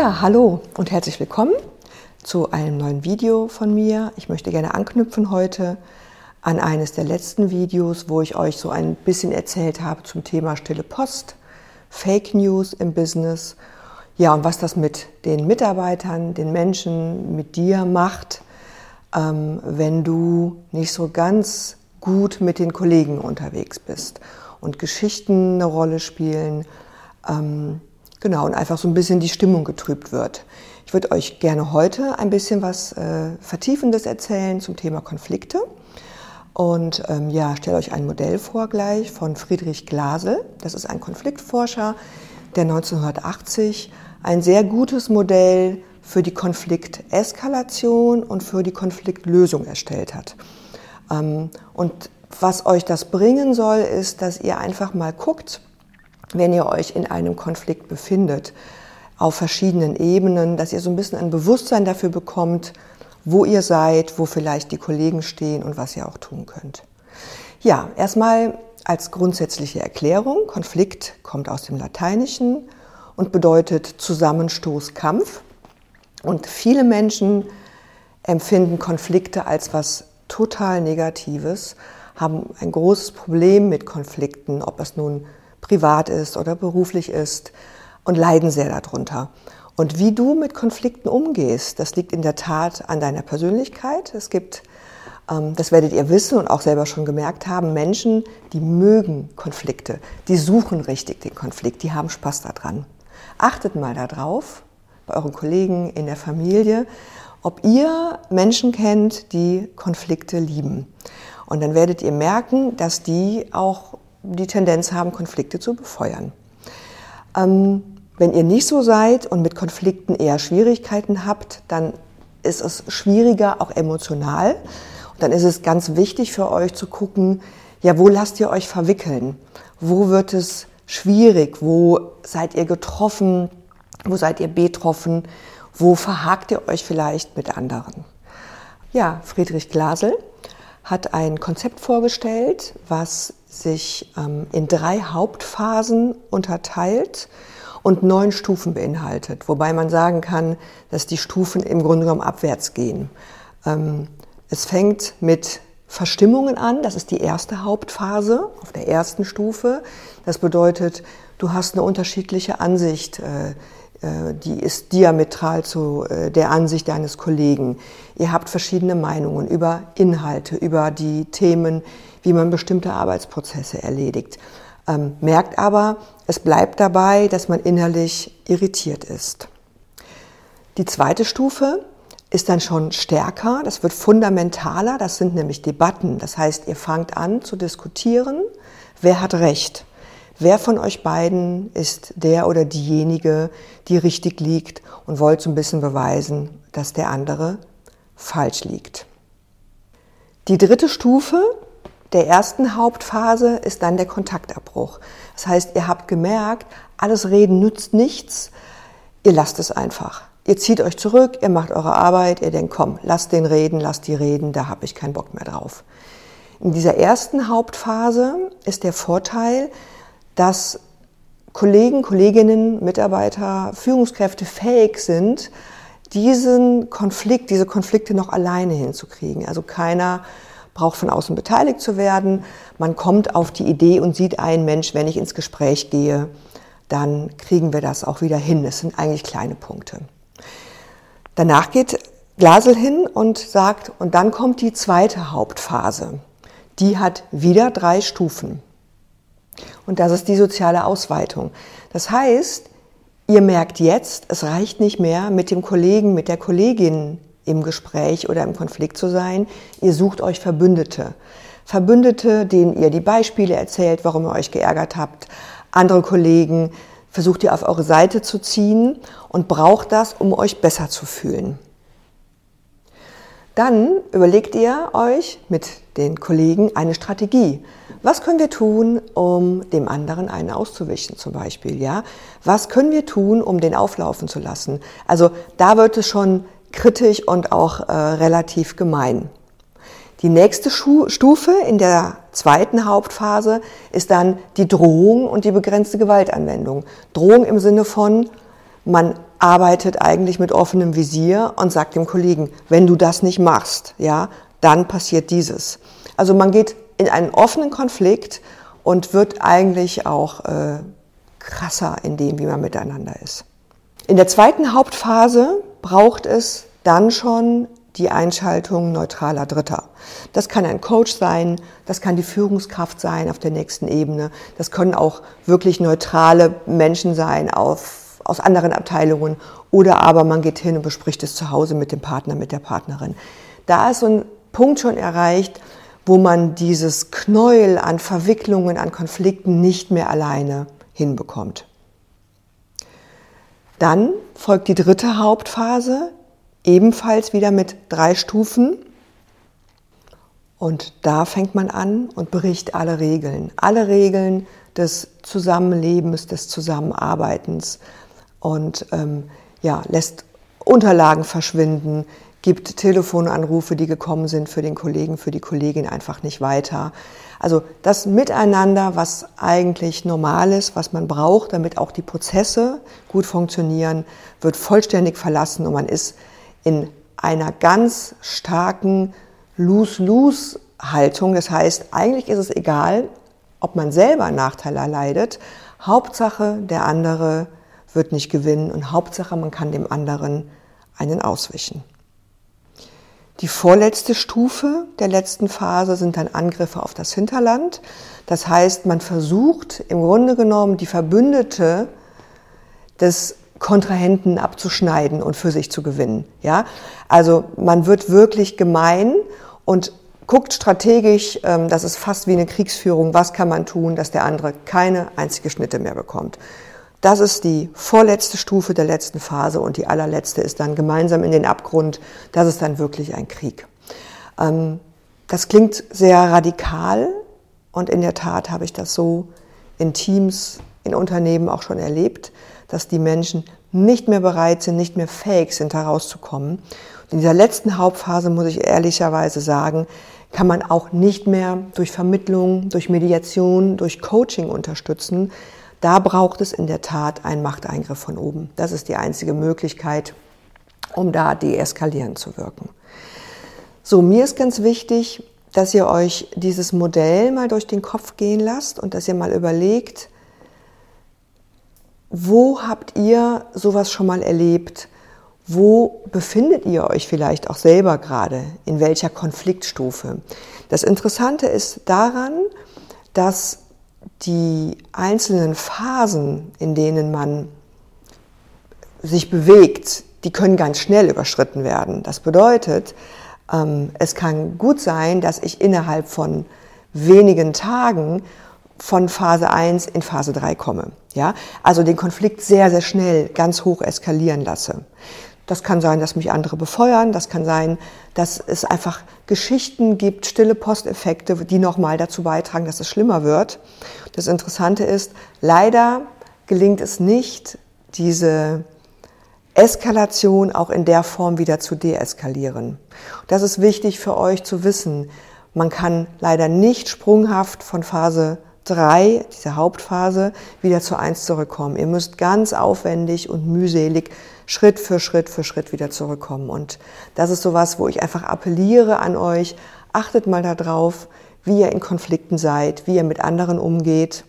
Ja, hallo und herzlich willkommen zu einem neuen Video von mir. Ich möchte gerne anknüpfen heute an eines der letzten Videos, wo ich euch so ein bisschen erzählt habe zum Thema stille Post, Fake News im Business. Ja, und was das mit den Mitarbeitern, den Menschen, mit dir macht, ähm, wenn du nicht so ganz gut mit den Kollegen unterwegs bist und Geschichten eine Rolle spielen. Ähm, Genau, und einfach so ein bisschen die Stimmung getrübt wird. Ich würde euch gerne heute ein bisschen was äh, Vertiefendes erzählen zum Thema Konflikte. Und ähm, ja, stelle euch ein Modell vor gleich von Friedrich Glasel. Das ist ein Konfliktforscher, der 1980 ein sehr gutes Modell für die Konflikteskalation und für die Konfliktlösung erstellt hat. Ähm, und was euch das bringen soll, ist, dass ihr einfach mal guckt, wenn ihr euch in einem Konflikt befindet, auf verschiedenen Ebenen, dass ihr so ein bisschen ein Bewusstsein dafür bekommt, wo ihr seid, wo vielleicht die Kollegen stehen und was ihr auch tun könnt. Ja, erstmal als grundsätzliche Erklärung, Konflikt kommt aus dem Lateinischen und bedeutet Zusammenstoß, Kampf. Und viele Menschen empfinden Konflikte als was total Negatives, haben ein großes Problem mit Konflikten, ob es nun privat ist oder beruflich ist und leiden sehr darunter. Und wie du mit Konflikten umgehst, das liegt in der Tat an deiner Persönlichkeit. Es gibt, ähm, das werdet ihr wissen und auch selber schon gemerkt haben, Menschen, die mögen Konflikte, die suchen richtig den Konflikt, die haben Spaß daran. Achtet mal darauf, bei euren Kollegen, in der Familie, ob ihr Menschen kennt, die Konflikte lieben. Und dann werdet ihr merken, dass die auch die Tendenz haben, Konflikte zu befeuern. Ähm, wenn ihr nicht so seid und mit Konflikten eher Schwierigkeiten habt, dann ist es schwieriger, auch emotional. Und dann ist es ganz wichtig für euch zu gucken, ja, wo lasst ihr euch verwickeln? Wo wird es schwierig? Wo seid ihr getroffen? Wo seid ihr betroffen? Wo verhakt ihr euch vielleicht mit anderen? Ja, Friedrich Glasel hat ein Konzept vorgestellt, was sich ähm, in drei Hauptphasen unterteilt und neun Stufen beinhaltet, wobei man sagen kann, dass die Stufen im Grunde genommen abwärts gehen. Ähm, es fängt mit Verstimmungen an, das ist die erste Hauptphase auf der ersten Stufe. Das bedeutet, du hast eine unterschiedliche Ansicht äh, die ist diametral zu äh, der Ansicht deines Kollegen. Ihr habt verschiedene Meinungen über Inhalte, über die Themen, wie man bestimmte Arbeitsprozesse erledigt. Ähm, merkt aber, es bleibt dabei, dass man innerlich irritiert ist. Die zweite Stufe ist dann schon stärker, das wird fundamentaler, das sind nämlich Debatten. Das heißt, ihr fangt an zu diskutieren, wer hat Recht. Wer von euch beiden ist der oder diejenige, die richtig liegt und wollt so ein bisschen beweisen, dass der andere falsch liegt? Die dritte Stufe der ersten Hauptphase ist dann der Kontaktabbruch. Das heißt, ihr habt gemerkt, alles Reden nützt nichts, ihr lasst es einfach. Ihr zieht euch zurück, ihr macht eure Arbeit, ihr denkt, komm, lasst den reden, lasst die reden, da habe ich keinen Bock mehr drauf. In dieser ersten Hauptphase ist der Vorteil, dass Kollegen, Kolleginnen, Mitarbeiter, Führungskräfte fähig sind, diesen Konflikt, diese Konflikte noch alleine hinzukriegen. Also keiner braucht von außen beteiligt zu werden. Man kommt auf die Idee und sieht einen Mensch, wenn ich ins Gespräch gehe, dann kriegen wir das auch wieder hin. Das sind eigentlich kleine Punkte. Danach geht Glasel hin und sagt, und dann kommt die zweite Hauptphase. Die hat wieder drei Stufen. Und das ist die soziale Ausweitung. Das heißt, ihr merkt jetzt, es reicht nicht mehr, mit dem Kollegen, mit der Kollegin im Gespräch oder im Konflikt zu sein. Ihr sucht euch Verbündete. Verbündete, denen ihr die Beispiele erzählt, warum ihr euch geärgert habt. Andere Kollegen versucht ihr auf eure Seite zu ziehen und braucht das, um euch besser zu fühlen. Dann überlegt ihr euch mit den Kollegen eine Strategie. Was können wir tun, um dem anderen einen auszuwischen zum Beispiel? Ja? Was können wir tun, um den auflaufen zu lassen? Also da wird es schon kritisch und auch äh, relativ gemein. Die nächste Stufe in der zweiten Hauptphase ist dann die Drohung und die begrenzte Gewaltanwendung. Drohung im Sinne von, man arbeitet eigentlich mit offenem Visier und sagt dem Kollegen, wenn du das nicht machst, ja, dann passiert dieses. Also man geht in einen offenen Konflikt und wird eigentlich auch äh, krasser in dem, wie man miteinander ist. In der zweiten Hauptphase braucht es dann schon die Einschaltung neutraler Dritter. Das kann ein Coach sein, das kann die Führungskraft sein auf der nächsten Ebene, das können auch wirklich neutrale Menschen sein auf, aus anderen Abteilungen oder aber man geht hin und bespricht es zu Hause mit dem Partner, mit der Partnerin. Da ist so ein Punkt schon erreicht, wo man dieses Knäuel an Verwicklungen, an Konflikten nicht mehr alleine hinbekommt. Dann folgt die dritte Hauptphase, ebenfalls wieder mit drei Stufen. Und da fängt man an und bricht alle Regeln, alle Regeln des Zusammenlebens, des Zusammenarbeitens und ähm, ja, lässt Unterlagen verschwinden, gibt Telefonanrufe, die gekommen sind für den Kollegen, für die Kollegin einfach nicht weiter. Also das Miteinander, was eigentlich normal ist, was man braucht, damit auch die Prozesse gut funktionieren, wird vollständig verlassen und man ist in einer ganz starken Lose-Lose-Haltung. Das heißt, eigentlich ist es egal, ob man selber einen Nachteil erleidet. Hauptsache, der andere wird nicht gewinnen und Hauptsache, man kann dem anderen einen auswischen. Die vorletzte Stufe der letzten Phase sind dann Angriffe auf das Hinterland. Das heißt, man versucht im Grunde genommen die Verbündete des Kontrahenten abzuschneiden und für sich zu gewinnen. Ja, also man wird wirklich gemein und guckt strategisch, ähm, das ist fast wie eine Kriegsführung, was kann man tun, dass der andere keine einzige Schnitte mehr bekommt. Das ist die vorletzte Stufe der letzten Phase und die allerletzte ist dann gemeinsam in den Abgrund. Das ist dann wirklich ein Krieg. Ähm, das klingt sehr radikal und in der Tat habe ich das so in Teams, in Unternehmen auch schon erlebt, dass die Menschen nicht mehr bereit sind, nicht mehr fähig sind, herauszukommen. Und in dieser letzten Hauptphase muss ich ehrlicherweise sagen, kann man auch nicht mehr durch Vermittlung, durch Mediation, durch Coaching unterstützen, da braucht es in der Tat einen Machteingriff von oben. Das ist die einzige Möglichkeit, um da deeskalierend zu wirken. So, mir ist ganz wichtig, dass ihr euch dieses Modell mal durch den Kopf gehen lasst und dass ihr mal überlegt, wo habt ihr sowas schon mal erlebt? Wo befindet ihr euch vielleicht auch selber gerade? In welcher Konfliktstufe? Das Interessante ist daran, dass die einzelnen Phasen, in denen man sich bewegt, die können ganz schnell überschritten werden. Das bedeutet, ähm, es kann gut sein, dass ich innerhalb von wenigen Tagen von Phase 1 in Phase 3 komme. Ja? Also den Konflikt sehr, sehr schnell ganz hoch eskalieren lasse. Das kann sein, dass mich andere befeuern. Das kann sein, dass es einfach Geschichten gibt, stille Posteffekte, die nochmal dazu beitragen, dass es schlimmer wird. Das Interessante ist, leider gelingt es nicht, diese Eskalation auch in der Form wieder zu deeskalieren. Das ist wichtig für euch zu wissen. Man kann leider nicht sprunghaft von Phase 3, diese Hauptphase, wieder zu 1 zurückkommen. Ihr müsst ganz aufwendig und mühselig Schritt für Schritt für Schritt wieder zurückkommen. Und das ist sowas, wo ich einfach appelliere an euch, achtet mal darauf, wie ihr in Konflikten seid, wie ihr mit anderen umgeht.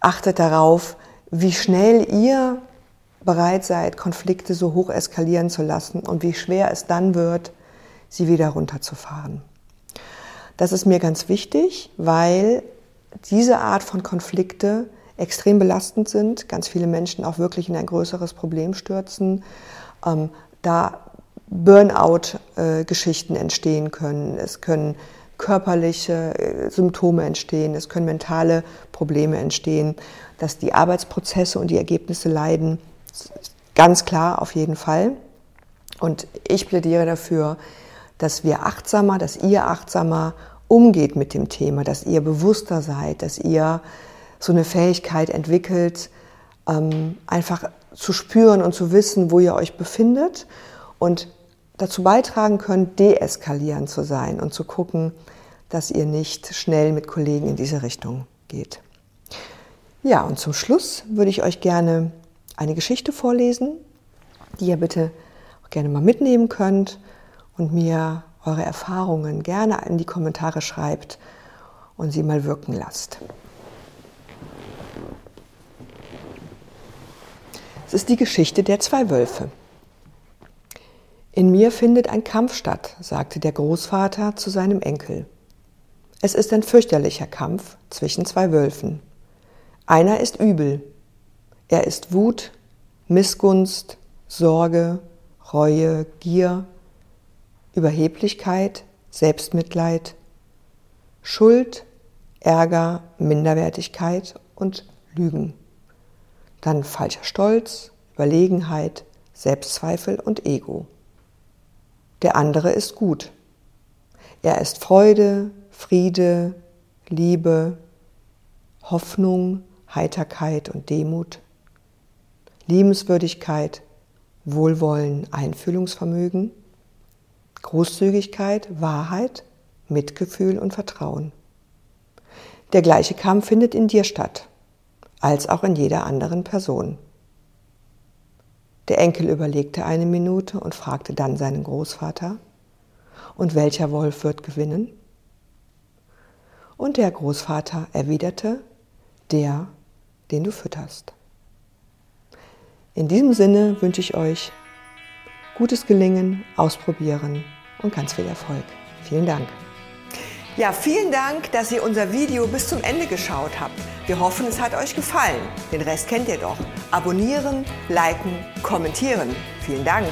Achtet darauf, wie schnell ihr bereit seid, Konflikte so hoch eskalieren zu lassen und wie schwer es dann wird, sie wieder runterzufahren. Das ist mir ganz wichtig, weil diese Art von Konflikte extrem belastend sind, ganz viele Menschen auch wirklich in ein größeres Problem stürzen, ähm, da Burnout-Geschichten entstehen können, es können körperliche äh, Symptome entstehen, es können mentale Probleme entstehen, dass die Arbeitsprozesse und die Ergebnisse leiden, ganz klar auf jeden Fall. Und ich plädiere dafür, dass wir achtsamer, dass ihr achtsamer umgeht mit dem Thema, dass ihr bewusster seid, dass ihr so eine Fähigkeit entwickelt, ähm, einfach zu spüren und zu wissen, wo ihr euch befindet und dazu beitragen könnt, deeskalierend zu sein und zu gucken, dass ihr nicht schnell mit Kollegen in diese Richtung geht. Ja, und zum Schluss würde ich euch gerne eine Geschichte vorlesen, die ihr bitte auch gerne mal mitnehmen könnt und mir eure Erfahrungen gerne in die Kommentare schreibt und sie mal wirken lasst. Es ist die Geschichte der zwei Wölfe. In mir findet ein Kampf statt, sagte der Großvater zu seinem Enkel. Es ist ein fürchterlicher Kampf zwischen zwei Wölfen. Einer ist übel. Er ist Wut, Missgunst, Sorge, Reue, Gier, Überheblichkeit, Selbstmitleid, Schuld, Ärger, Minderwertigkeit und Lügen. Dann falscher Stolz, Überlegenheit, Selbstzweifel und Ego. Der andere ist gut. Er ist Freude, Friede, Liebe, Hoffnung, Heiterkeit und Demut, Liebenswürdigkeit, Wohlwollen, Einfühlungsvermögen, Großzügigkeit, Wahrheit, Mitgefühl und Vertrauen. Der gleiche Kampf findet in dir statt, als auch in jeder anderen Person. Der Enkel überlegte eine Minute und fragte dann seinen Großvater, und welcher Wolf wird gewinnen? Und der Großvater erwiderte, der, den du fütterst. In diesem Sinne wünsche ich euch gutes Gelingen, ausprobieren und ganz viel Erfolg. Vielen Dank. Ja, vielen Dank, dass ihr unser Video bis zum Ende geschaut habt. Wir hoffen, es hat euch gefallen. Den Rest kennt ihr doch. Abonnieren, liken, kommentieren. Vielen Dank.